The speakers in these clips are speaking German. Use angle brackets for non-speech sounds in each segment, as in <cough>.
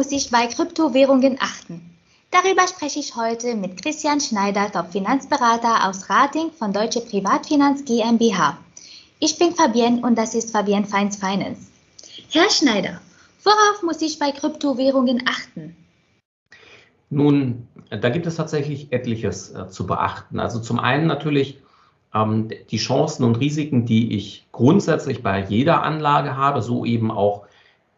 muss ich bei Kryptowährungen achten? Darüber spreche ich heute mit Christian Schneider, Top-Finanzberater aus Rating von Deutsche Privatfinanz GmbH. Ich bin Fabienne und das ist Fabienne Feins Finance. Herr Schneider, worauf muss ich bei Kryptowährungen achten? Nun, da gibt es tatsächlich etliches äh, zu beachten. Also zum einen natürlich ähm, die Chancen und Risiken, die ich grundsätzlich bei jeder Anlage habe, so eben auch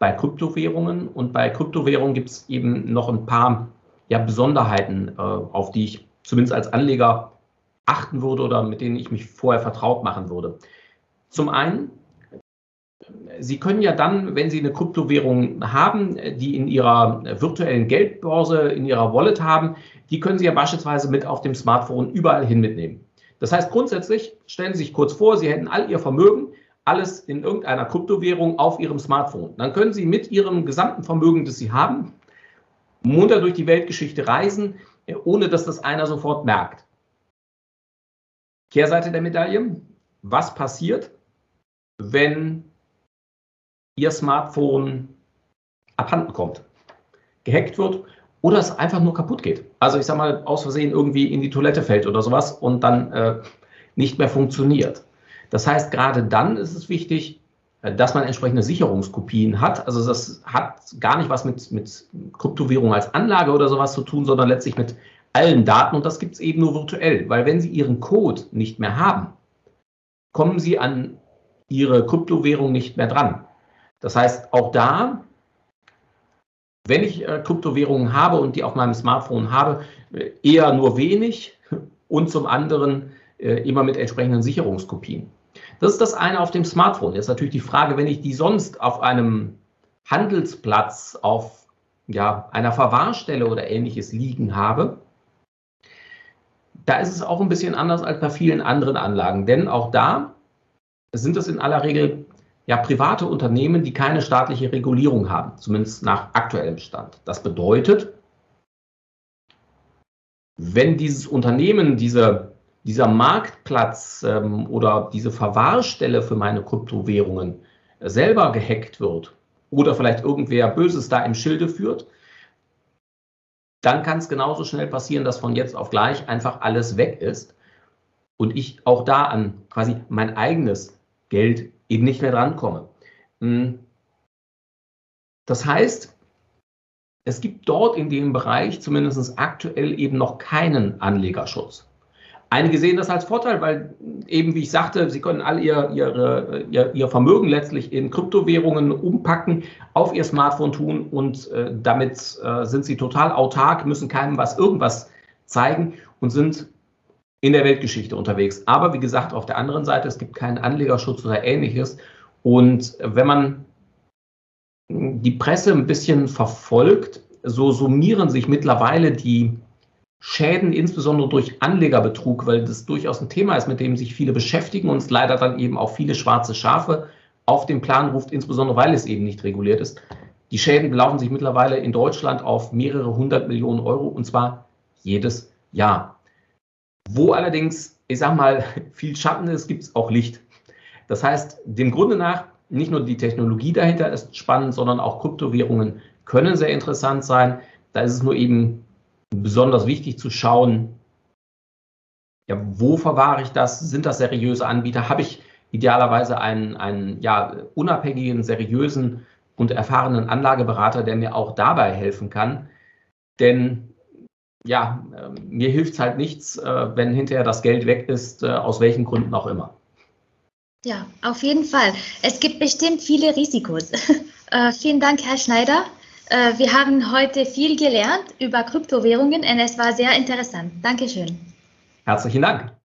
bei Kryptowährungen. Und bei Kryptowährungen gibt es eben noch ein paar ja, Besonderheiten, äh, auf die ich zumindest als Anleger achten würde oder mit denen ich mich vorher vertraut machen würde. Zum einen, Sie können ja dann, wenn Sie eine Kryptowährung haben, die in Ihrer virtuellen Geldbörse, in Ihrer Wallet haben, die können Sie ja beispielsweise mit auf dem Smartphone überall hin mitnehmen. Das heißt, grundsätzlich stellen Sie sich kurz vor, Sie hätten all Ihr Vermögen, alles in irgendeiner Kryptowährung auf Ihrem Smartphone. Dann können Sie mit Ihrem gesamten Vermögen, das Sie haben, munter durch die Weltgeschichte reisen, ohne dass das einer sofort merkt. Kehrseite der Medaille, was passiert, wenn Ihr Smartphone abhanden kommt, gehackt wird oder es einfach nur kaputt geht. Also ich sage mal, aus Versehen irgendwie in die Toilette fällt oder sowas und dann äh, nicht mehr funktioniert. Das heißt, gerade dann ist es wichtig, äh, dass man entsprechende Sicherungskopien hat. Also das hat gar nicht was mit, mit Kryptowährung als Anlage oder sowas zu tun, sondern letztlich mit allen Daten und das gibt es eben nur virtuell, weil wenn Sie Ihren Code nicht mehr haben, kommen Sie an Ihre Kryptowährung nicht mehr dran. Das heißt, auch da, wenn ich äh, Kryptowährungen habe und die auf meinem Smartphone habe, äh, eher nur wenig und zum anderen äh, immer mit entsprechenden Sicherungskopien. Das ist das eine auf dem Smartphone. Jetzt natürlich die Frage, wenn ich die sonst auf einem Handelsplatz, auf ja, einer Verwahrstelle oder ähnliches liegen habe, da ist es auch ein bisschen anders als bei vielen anderen Anlagen. Denn auch da sind es in aller Regel ja private Unternehmen, die keine staatliche Regulierung haben, zumindest nach aktuellem Stand. Das bedeutet, wenn dieses Unternehmen, diese, dieser Marktplatz ähm, oder diese Verwahrstelle für meine Kryptowährungen selber gehackt wird oder vielleicht irgendwer Böses da im Schilde führt, dann kann es genauso schnell passieren, dass von jetzt auf gleich einfach alles weg ist und ich auch da an quasi mein eigenes Geld eben nicht mehr drankomme. Hm. Das heißt, es gibt dort in dem Bereich zumindest aktuell eben noch keinen Anlegerschutz. Einige sehen das als Vorteil, weil eben, wie ich sagte, sie können all ihr, ihre, ihr, ihr Vermögen letztlich in Kryptowährungen umpacken, auf ihr Smartphone tun und äh, damit äh, sind sie total autark, müssen keinem was irgendwas zeigen und sind in der Weltgeschichte unterwegs. Aber wie gesagt, auf der anderen Seite, es gibt keinen Anlegerschutz oder ähnliches. Und wenn man die Presse ein bisschen verfolgt, so summieren sich mittlerweile die Schäden, insbesondere durch Anlegerbetrug, weil das durchaus ein Thema ist, mit dem sich viele beschäftigen und es leider dann eben auch viele schwarze Schafe auf den Plan ruft, insbesondere weil es eben nicht reguliert ist. Die Schäden belaufen sich mittlerweile in Deutschland auf mehrere hundert Millionen Euro und zwar jedes Jahr. Wo allerdings, ich sag mal, <laughs> viel Schatten ist, gibt es auch Licht. Das heißt, dem Grunde nach, nicht nur die Technologie dahinter ist spannend, sondern auch Kryptowährungen können sehr interessant sein. Da ist es nur eben besonders wichtig zu schauen, ja, wo verwahre ich das? Sind das seriöse Anbieter? Habe ich idealerweise einen, einen ja, unabhängigen, seriösen und erfahrenen Anlageberater, der mir auch dabei helfen kann? Denn ja, äh, mir hilft es halt nichts, äh, wenn hinterher das Geld weg ist, äh, aus welchen Gründen auch immer. Ja, auf jeden Fall. Es gibt bestimmt viele Risikos. <laughs> äh, vielen Dank, Herr Schneider. Äh, wir haben heute viel gelernt über Kryptowährungen und es war sehr interessant. Dankeschön. Herzlichen Dank.